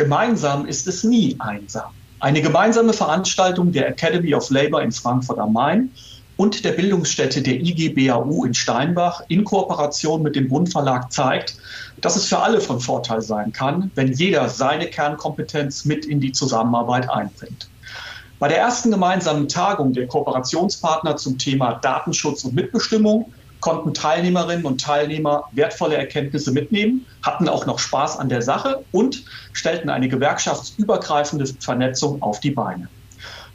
Gemeinsam ist es nie einsam. Eine gemeinsame Veranstaltung der Academy of Labor in Frankfurt am Main und der Bildungsstätte der IGBAU in Steinbach in Kooperation mit dem Bund Verlag zeigt, dass es für alle von Vorteil sein kann, wenn jeder seine Kernkompetenz mit in die Zusammenarbeit einbringt. Bei der ersten gemeinsamen Tagung der Kooperationspartner zum Thema Datenschutz und Mitbestimmung konnten Teilnehmerinnen und Teilnehmer wertvolle Erkenntnisse mitnehmen, hatten auch noch Spaß an der Sache und stellten eine gewerkschaftsübergreifende Vernetzung auf die Beine.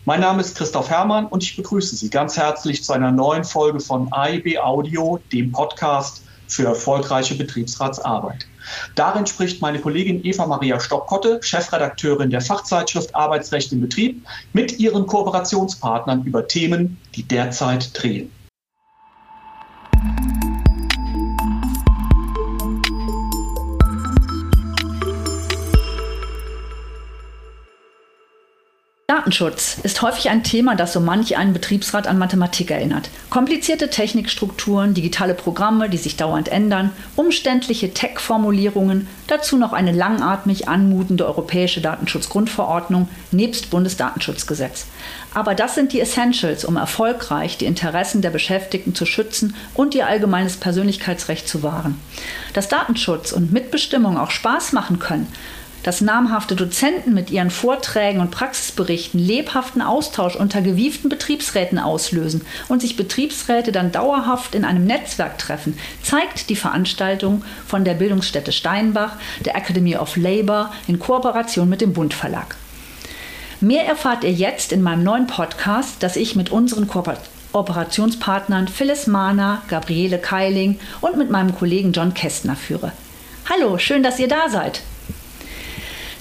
Mein Name ist Christoph Herrmann und ich begrüße Sie ganz herzlich zu einer neuen Folge von AIB Audio, dem Podcast für erfolgreiche Betriebsratsarbeit. Darin spricht meine Kollegin Eva Maria Stockkotte, Chefredakteurin der Fachzeitschrift Arbeitsrecht im Betrieb, mit ihren Kooperationspartnern über Themen, die derzeit drehen. Datenschutz ist häufig ein Thema, das so manch einen Betriebsrat an Mathematik erinnert. Komplizierte Technikstrukturen, digitale Programme, die sich dauernd ändern, umständliche Tech-Formulierungen, dazu noch eine langatmig anmutende europäische Datenschutzgrundverordnung nebst Bundesdatenschutzgesetz. Aber das sind die Essentials, um erfolgreich die Interessen der Beschäftigten zu schützen und ihr allgemeines Persönlichkeitsrecht zu wahren. Dass Datenschutz und Mitbestimmung auch Spaß machen können, dass namhafte Dozenten mit ihren Vorträgen und Praxisberichten lebhaften Austausch unter gewieften Betriebsräten auslösen und sich Betriebsräte dann dauerhaft in einem Netzwerk treffen, zeigt die Veranstaltung von der Bildungsstätte Steinbach, der Academy of Labor in Kooperation mit dem Bund Verlag. Mehr erfahrt ihr jetzt in meinem neuen Podcast, das ich mit unseren Kooperationspartnern Phyllis Mahner, Gabriele Keiling und mit meinem Kollegen John Kästner führe. Hallo, schön, dass ihr da seid.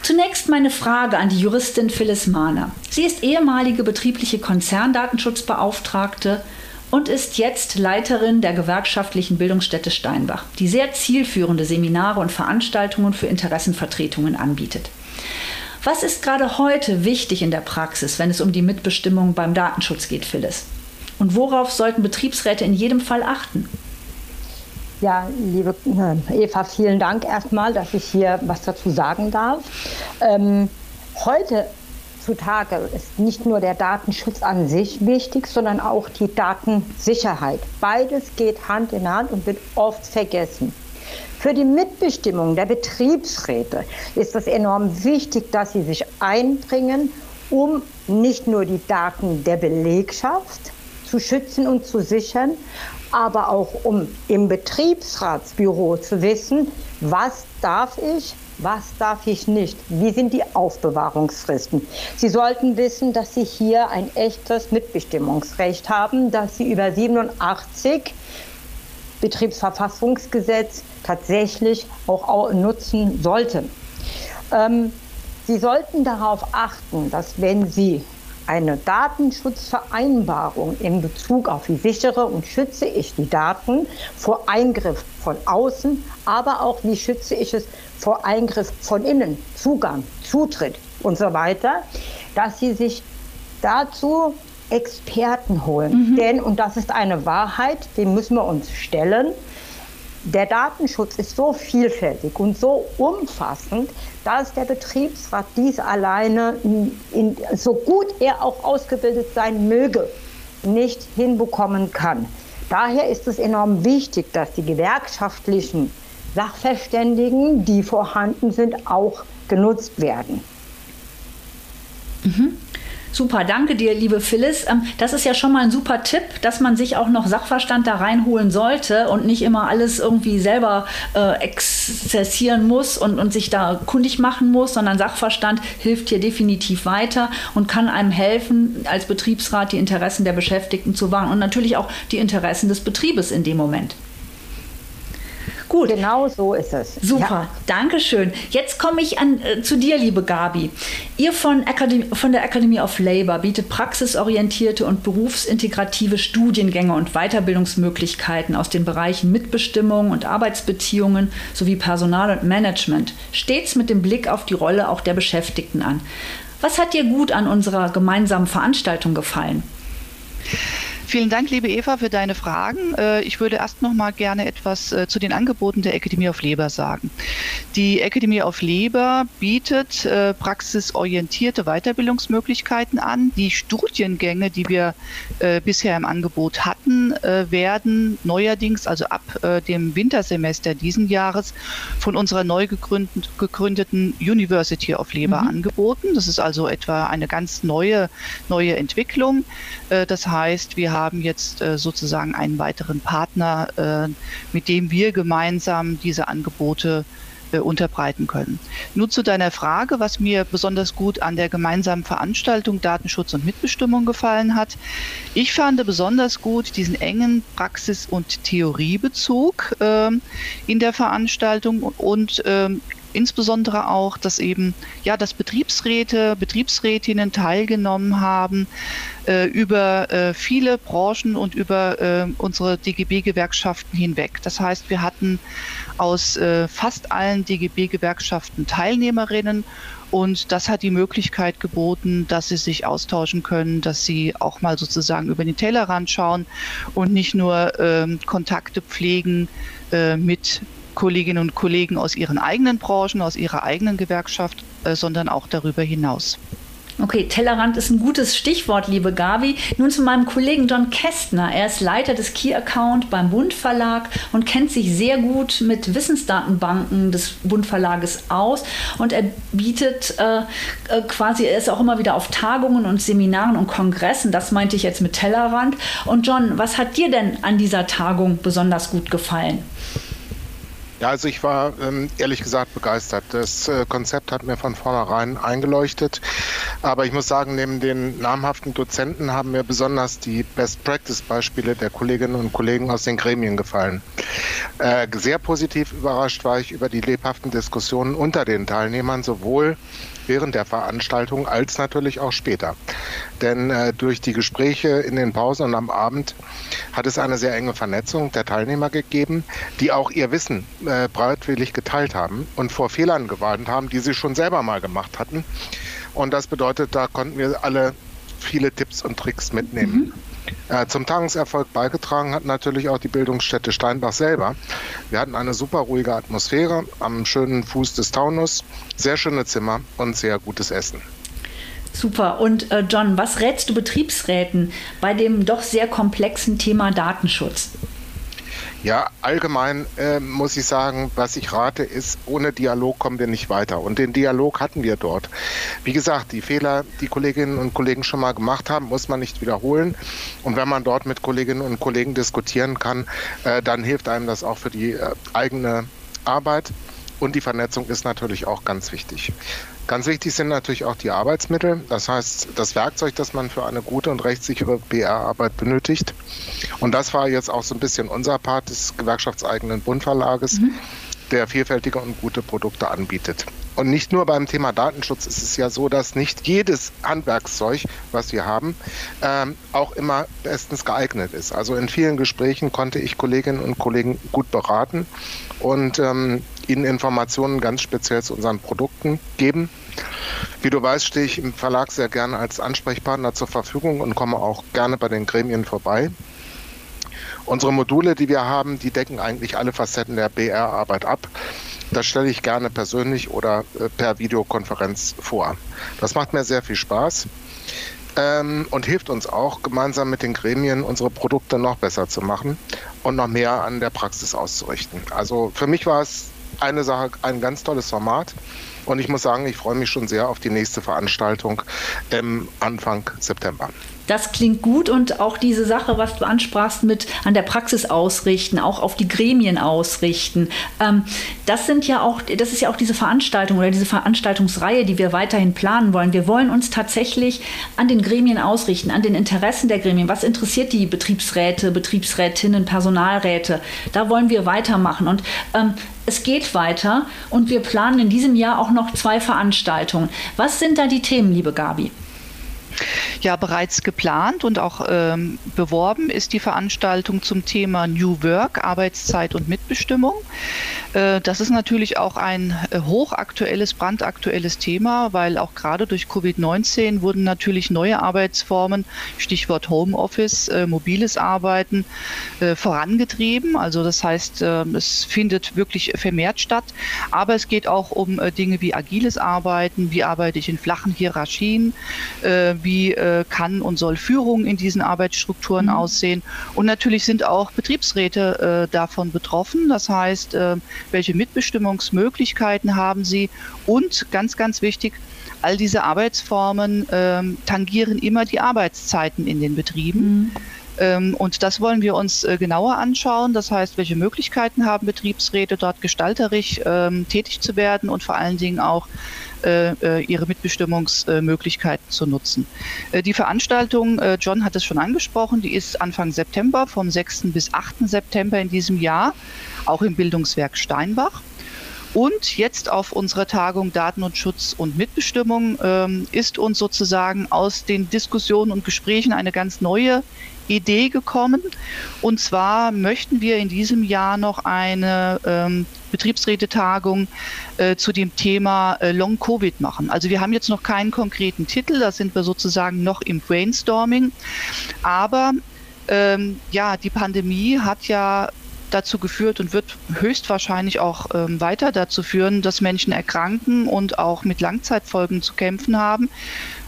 Zunächst meine Frage an die Juristin Phyllis Mahner. Sie ist ehemalige betriebliche Konzerndatenschutzbeauftragte und ist jetzt Leiterin der gewerkschaftlichen Bildungsstätte Steinbach, die sehr zielführende Seminare und Veranstaltungen für Interessenvertretungen anbietet. Was ist gerade heute wichtig in der Praxis, wenn es um die Mitbestimmung beim Datenschutz geht, Phyllis? Und worauf sollten Betriebsräte in jedem Fall achten? Ja, liebe Eva, vielen Dank erstmal, dass ich hier was dazu sagen darf. Ähm, heute zutage ist nicht nur der Datenschutz an sich wichtig, sondern auch die Datensicherheit. Beides geht Hand in Hand und wird oft vergessen. Für die Mitbestimmung der Betriebsräte ist es enorm wichtig, dass sie sich einbringen, um nicht nur die Daten der Belegschaft zu schützen und zu sichern, aber auch um im Betriebsratsbüro zu wissen, was darf ich, was darf ich nicht? Wie sind die Aufbewahrungsfristen? Sie sollten wissen, dass Sie hier ein echtes Mitbestimmungsrecht haben, dass Sie über 87 Betriebsverfassungsgesetz tatsächlich auch nutzen sollten. Ähm, Sie sollten darauf achten, dass wenn Sie eine Datenschutzvereinbarung in Bezug auf wie sichere und schütze ich die Daten vor Eingriff von außen, aber auch wie schütze ich es vor Eingriff von innen, Zugang, Zutritt und so weiter, dass sie sich dazu Experten holen. Mhm. Denn, und das ist eine Wahrheit, dem müssen wir uns stellen, der Datenschutz ist so vielfältig und so umfassend, dass der Betriebsrat dies alleine, in, so gut er auch ausgebildet sein möge, nicht hinbekommen kann. Daher ist es enorm wichtig, dass die gewerkschaftlichen Sachverständigen, die vorhanden sind, auch genutzt werden. Mhm. Super, danke dir, liebe Phyllis. Ähm, das ist ja schon mal ein super Tipp, dass man sich auch noch Sachverstand da reinholen sollte und nicht immer alles irgendwie selber äh, exzessieren muss und, und sich da kundig machen muss, sondern Sachverstand hilft hier definitiv weiter und kann einem helfen, als Betriebsrat die Interessen der Beschäftigten zu wahren und natürlich auch die Interessen des Betriebes in dem Moment. Gut. Genau so ist es. Super, ja. danke schön. Jetzt komme ich an, äh, zu dir, liebe Gabi. Ihr von, Akademie, von der Academy of Labor bietet praxisorientierte und berufsintegrative Studiengänge und Weiterbildungsmöglichkeiten aus den Bereichen Mitbestimmung und Arbeitsbeziehungen sowie Personal und Management, stets mit dem Blick auf die Rolle auch der Beschäftigten an. Was hat dir gut an unserer gemeinsamen Veranstaltung gefallen? Vielen Dank, liebe Eva, für deine Fragen. Äh, ich würde erst noch mal gerne etwas äh, zu den Angeboten der Academy of Labor sagen. Die Academy of Leber bietet äh, praxisorientierte Weiterbildungsmöglichkeiten an. Die Studiengänge, die wir bisher im Angebot hatten, werden neuerdings, also ab dem Wintersemester diesen Jahres, von unserer neu gegründeten, University of Leber mhm. angeboten. Das ist also etwa eine ganz neue, neue Entwicklung. Das heißt, wir haben jetzt äh, sozusagen einen weiteren Partner, mit dem wir gemeinsam diese Angebote äh, unterbreiten können. Nun zu deiner Frage, was mir besonders gut an der gemeinsamen Veranstaltung Datenschutz und Mitbestimmung gefallen hat. Ich fand besonders gut diesen engen Praxis- und Theoriebezug äh, in der Veranstaltung und ähm, insbesondere auch, dass eben ja, dass Betriebsräte, Betriebsrätinnen teilgenommen haben äh, über äh, viele Branchen und über äh, unsere DGB-Gewerkschaften hinweg. Das heißt, wir hatten aus äh, fast allen DGB-Gewerkschaften Teilnehmerinnen und das hat die Möglichkeit geboten, dass sie sich austauschen können, dass sie auch mal sozusagen über den Tellerrand schauen und nicht nur ähm, Kontakte pflegen äh, mit Kolleginnen und Kollegen aus ihren eigenen Branchen, aus ihrer eigenen Gewerkschaft, äh, sondern auch darüber hinaus. Okay, Tellerrand ist ein gutes Stichwort, liebe Gabi. Nun zu meinem Kollegen John Kästner. Er ist Leiter des Key Account beim Bund Verlag und kennt sich sehr gut mit Wissensdatenbanken des Bund Verlages aus. Und er bietet äh, äh, quasi, er ist auch immer wieder auf Tagungen und Seminaren und Kongressen. Das meinte ich jetzt mit Tellerrand. Und John, was hat dir denn an dieser Tagung besonders gut gefallen? Ja, also ich war ähm, ehrlich gesagt begeistert. Das äh, Konzept hat mir von vornherein eingeleuchtet. Aber ich muss sagen, neben den namhaften Dozenten haben mir besonders die Best-Practice-Beispiele der Kolleginnen und Kollegen aus den Gremien gefallen. Äh, sehr positiv überrascht war ich über die lebhaften Diskussionen unter den Teilnehmern, sowohl während der Veranstaltung als natürlich auch später. Denn äh, durch die Gespräche in den Pausen und am Abend hat es eine sehr enge Vernetzung der Teilnehmer gegeben, die auch ihr Wissen äh, bereitwillig geteilt haben und vor Fehlern gewarnt haben, die sie schon selber mal gemacht hatten. Und das bedeutet, da konnten wir alle viele Tipps und Tricks mitnehmen. Mhm. Äh, zum Tagungserfolg beigetragen hat natürlich auch die Bildungsstätte Steinbach selber. Wir hatten eine super ruhige Atmosphäre am schönen Fuß des Taunus, sehr schöne Zimmer und sehr gutes Essen. Super. Und äh, John, was rätst du Betriebsräten bei dem doch sehr komplexen Thema Datenschutz? Ja, allgemein äh, muss ich sagen, was ich rate, ist, ohne Dialog kommen wir nicht weiter. Und den Dialog hatten wir dort. Wie gesagt, die Fehler, die Kolleginnen und Kollegen schon mal gemacht haben, muss man nicht wiederholen. Und wenn man dort mit Kolleginnen und Kollegen diskutieren kann, äh, dann hilft einem das auch für die äh, eigene Arbeit. Und die Vernetzung ist natürlich auch ganz wichtig. Ganz wichtig sind natürlich auch die Arbeitsmittel, das heißt das Werkzeug, das man für eine gute und rechtssichere BR-Arbeit benötigt. Und das war jetzt auch so ein bisschen unser Part des gewerkschaftseigenen Bundverlages, mhm. der vielfältige und gute Produkte anbietet. Und nicht nur beim Thema Datenschutz ist es ja so, dass nicht jedes Handwerkszeug, was wir haben, ähm, auch immer bestens geeignet ist. Also in vielen Gesprächen konnte ich Kolleginnen und Kollegen gut beraten und ähm, ihnen Informationen ganz speziell zu unseren Produkten geben. Wie du weißt, stehe ich im Verlag sehr gerne als Ansprechpartner zur Verfügung und komme auch gerne bei den Gremien vorbei. Unsere Module, die wir haben, die decken eigentlich alle Facetten der BR-Arbeit ab. Das stelle ich gerne persönlich oder äh, per Videokonferenz vor. Das macht mir sehr viel Spaß ähm, und hilft uns auch, gemeinsam mit den Gremien unsere Produkte noch besser zu machen und noch mehr an der Praxis auszurichten. Also für mich war es eine Sache, ein ganz tolles Format. Und ich muss sagen, ich freue mich schon sehr auf die nächste Veranstaltung im Anfang September. Das klingt gut und auch diese Sache, was du ansprachst mit an der Praxis ausrichten, auch auf die Gremien ausrichten. Ähm, das sind ja auch, das ist ja auch diese Veranstaltung oder diese Veranstaltungsreihe, die wir weiterhin planen wollen. Wir wollen uns tatsächlich an den Gremien ausrichten, an den Interessen der Gremien. Was interessiert die Betriebsräte, Betriebsrätinnen, Personalräte? Da wollen wir weitermachen und ähm, es geht weiter und wir planen in diesem Jahr auch noch zwei Veranstaltungen. Was sind da die Themen, liebe Gabi? Ja, bereits geplant und auch ähm, beworben ist die Veranstaltung zum Thema New Work, Arbeitszeit und Mitbestimmung. Äh, das ist natürlich auch ein äh, hochaktuelles, brandaktuelles Thema, weil auch gerade durch Covid-19 wurden natürlich neue Arbeitsformen, Stichwort Homeoffice, äh, mobiles Arbeiten, äh, vorangetrieben. Also das heißt, äh, es findet wirklich vermehrt statt. Aber es geht auch um äh, Dinge wie agiles Arbeiten, wie arbeite ich in flachen Hierarchien, wie kann und soll Führung in diesen Arbeitsstrukturen mhm. aussehen. Und natürlich sind auch Betriebsräte davon betroffen. Das heißt, welche Mitbestimmungsmöglichkeiten haben sie und ganz, ganz wichtig, all diese Arbeitsformen ähm, tangieren immer die Arbeitszeiten in den Betrieben. Mhm. Ähm, und das wollen wir uns äh, genauer anschauen. Das heißt, welche Möglichkeiten haben Betriebsräte, dort gestalterisch ähm, tätig zu werden und vor allen Dingen auch äh, äh ihre Mitbestimmungsmöglichkeiten zu nutzen. Die Veranstaltung, John hat es schon angesprochen, die ist Anfang September, vom 6. bis 8. September in diesem Jahr, auch im Bildungswerk Steinbach. Und jetzt auf unserer Tagung Daten und Schutz und Mitbestimmung ähm, ist uns sozusagen aus den Diskussionen und Gesprächen eine ganz neue Idee gekommen. Und zwar möchten wir in diesem Jahr noch eine ähm, Betriebsrätetagung äh, zu dem Thema äh, Long Covid machen. Also wir haben jetzt noch keinen konkreten Titel, da sind wir sozusagen noch im Brainstorming. Aber ähm, ja, die Pandemie hat ja dazu geführt und wird höchstwahrscheinlich auch ähm, weiter dazu führen, dass Menschen erkranken und auch mit Langzeitfolgen zu kämpfen haben.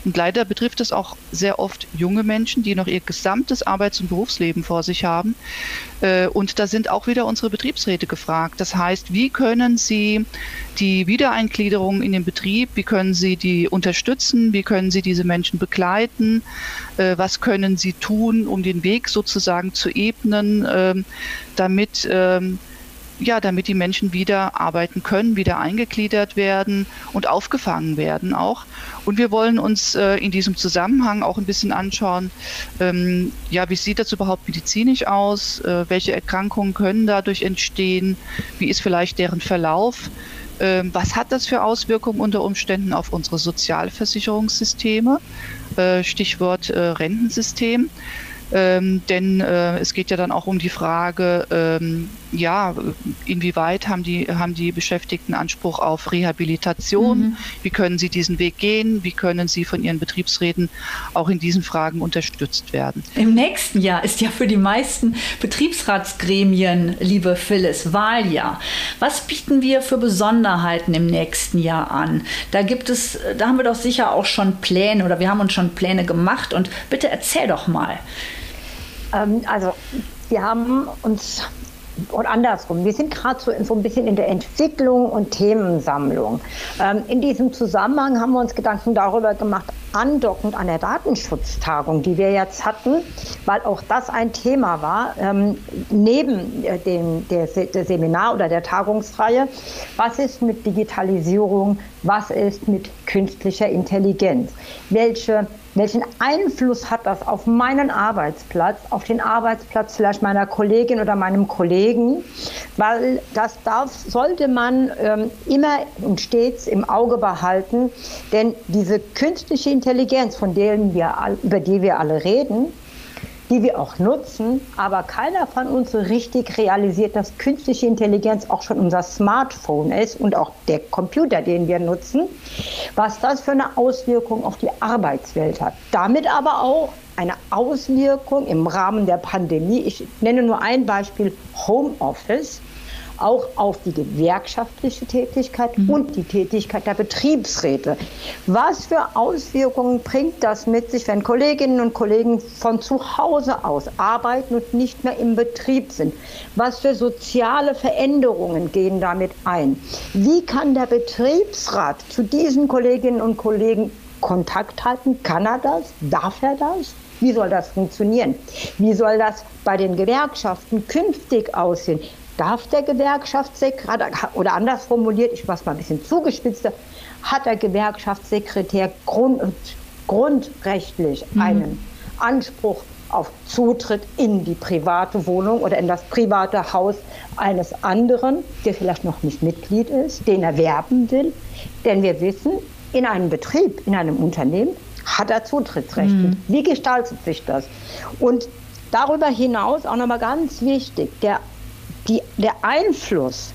Und leider betrifft es auch sehr oft junge Menschen, die noch ihr gesamtes Arbeits- und Berufsleben vor sich haben. Äh, und da sind auch wieder unsere Betriebsräte gefragt. Das heißt, wie können sie die Wiedereingliederung in den Betrieb, wie können sie die unterstützen, wie können sie diese Menschen begleiten, äh, was können sie tun, um den Weg sozusagen zu ebnen, ähm, damit ähm, ja, damit die Menschen wieder arbeiten können, wieder eingegliedert werden und aufgefangen werden auch. Und wir wollen uns äh, in diesem Zusammenhang auch ein bisschen anschauen, ähm, ja, wie sieht das überhaupt medizinisch aus? Äh, welche Erkrankungen können dadurch entstehen? Wie ist vielleicht deren Verlauf? Ähm, was hat das für Auswirkungen unter Umständen auf unsere Sozialversicherungssysteme? Äh, Stichwort äh, Rentensystem. Ähm, denn äh, es geht ja dann auch um die Frage, ähm, ja, inwieweit haben die, haben die Beschäftigten Anspruch auf Rehabilitation? Mhm. Wie können sie diesen Weg gehen? Wie können sie von ihren Betriebsräten auch in diesen Fragen unterstützt werden? Im nächsten Jahr ist ja für die meisten Betriebsratsgremien, liebe Phyllis, Wahljahr. Was bieten wir für Besonderheiten im nächsten Jahr an? Da gibt es, da haben wir doch sicher auch schon Pläne oder wir haben uns schon Pläne gemacht und bitte erzähl doch mal. Ähm, also wir haben uns und andersrum. Wir sind gerade so, so, ein bisschen in der Entwicklung und Themensammlung. Ähm, in diesem Zusammenhang haben wir uns Gedanken darüber gemacht, andockend an der Datenschutztagung, die wir jetzt hatten, weil auch das ein Thema war, ähm, neben äh, dem der, der Seminar oder der Tagungsreihe, was ist mit Digitalisierung, was ist mit künstlicher Intelligenz, welche welchen Einfluss hat das auf meinen Arbeitsplatz, auf den Arbeitsplatz vielleicht meiner Kollegin oder meinem Kollegen? Weil das darf, sollte man ähm, immer und stets im Auge behalten, denn diese künstliche Intelligenz, von denen wir, über die wir alle reden, die wir auch nutzen, aber keiner von uns so richtig realisiert, dass künstliche Intelligenz auch schon unser Smartphone ist und auch der Computer, den wir nutzen, was das für eine Auswirkung auf die Arbeitswelt hat. Damit aber auch eine Auswirkung im Rahmen der Pandemie. Ich nenne nur ein Beispiel Homeoffice auch auf die gewerkschaftliche Tätigkeit mhm. und die Tätigkeit der Betriebsräte. Was für Auswirkungen bringt das mit sich, wenn Kolleginnen und Kollegen von zu Hause aus arbeiten und nicht mehr im Betrieb sind? Was für soziale Veränderungen gehen damit ein? Wie kann der Betriebsrat zu diesen Kolleginnen und Kollegen Kontakt halten? Kann er das? Darf er das? Wie soll das funktionieren? Wie soll das bei den Gewerkschaften künftig aussehen? Darf der Gewerkschaftssekretär, oder anders formuliert, ich mache es mal ein bisschen zugespitzter, hat der Gewerkschaftssekretär grund, grundrechtlich mhm. einen Anspruch auf Zutritt in die private Wohnung oder in das private Haus eines anderen, der vielleicht noch nicht Mitglied ist, den er werben will. Denn wir wissen, in einem Betrieb, in einem Unternehmen Hat er Zutrittsrechte? Mhm. Wie gestaltet sich das? Und darüber hinaus auch nochmal ganz wichtig, der, die, der Einfluss,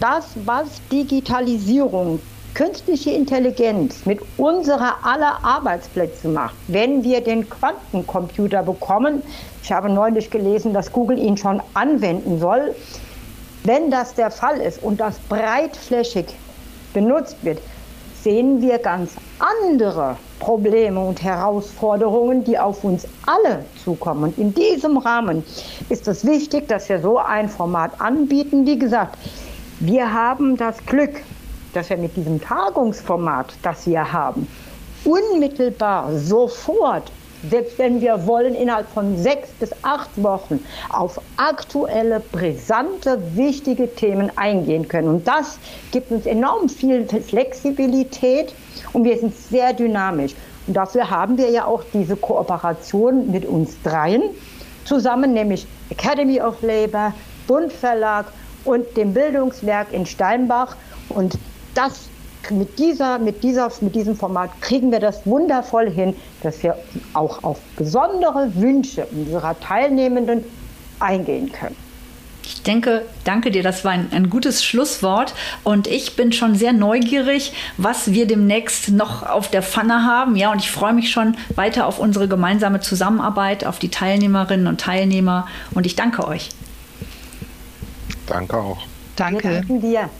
das, was Digitalisierung, künstliche Intelligenz mit unserer aller Arbeitsplätze macht, wenn wir den Quantencomputer bekommen, ich habe neulich gelesen, dass Google ihn schon anwenden soll, wenn das der Fall ist und das breitflächig benutzt wird, sehen wir ganz andere Probleme und Herausforderungen, die auf uns alle zukommen. Und in diesem Rahmen ist es wichtig, dass wir so ein Format anbieten. Wie gesagt, wir haben das Glück, dass wir mit diesem Tagungsformat, das wir haben, unmittelbar sofort selbst wenn wir wollen, innerhalb von sechs bis acht Wochen auf aktuelle, brisante, wichtige Themen eingehen können. Und das gibt uns enorm viel Flexibilität und wir sind sehr dynamisch. Und dafür haben wir ja auch diese Kooperation mit uns dreien zusammen, nämlich Academy of Labor, Bund Verlag und dem Bildungswerk in Steinbach. Und das mit, dieser, mit, dieser, mit diesem Format kriegen wir das wundervoll hin, dass wir auch auf besondere Wünsche unserer Teilnehmenden eingehen können. Ich denke, danke dir, das war ein, ein, gutes Schlusswort. Und ich bin schon sehr neugierig, was wir demnächst noch auf der Pfanne haben. Ja, und ich freue mich schon weiter auf unsere gemeinsame Zusammenarbeit, auf die Teilnehmerinnen und Teilnehmer. Und ich danke euch. Danke auch. Danke. Wir danken dir.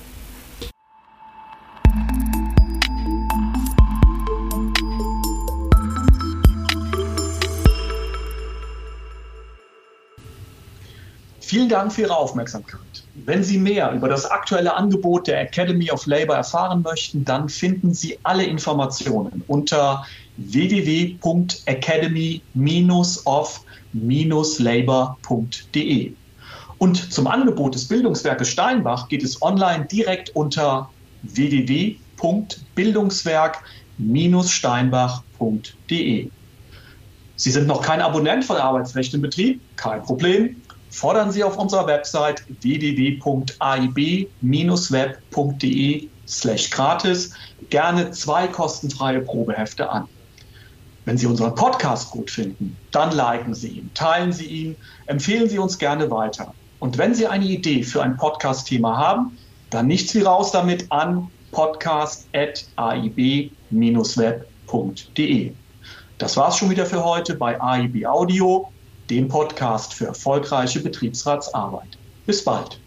Vielen Dank für Ihre Aufmerksamkeit. Wenn Sie mehr über das aktuelle Angebot der Academy of Labor erfahren möchten, dann finden Sie alle Informationen unter www.academy-of-labor.de. Und zum Angebot des Bildungswerkes Steinbach geht es online direkt unter www.bildungswerk-steinbach.de. Sie sind noch kein Abonnent von Arbeitsrecht im Betrieb? Kein Problem fordern Sie auf unserer Website www.aib-web.de slash gratis gerne zwei kostenfreie Probehefte an. Wenn Sie unseren Podcast gut finden, dann liken Sie ihn, teilen Sie ihn, empfehlen Sie uns gerne weiter. Und wenn Sie eine Idee für ein Podcast-Thema haben, dann nichts wie raus damit an podcast.aib-web.de. Das war's schon wieder für heute bei AIB Audio dem Podcast für erfolgreiche Betriebsratsarbeit. Bis bald.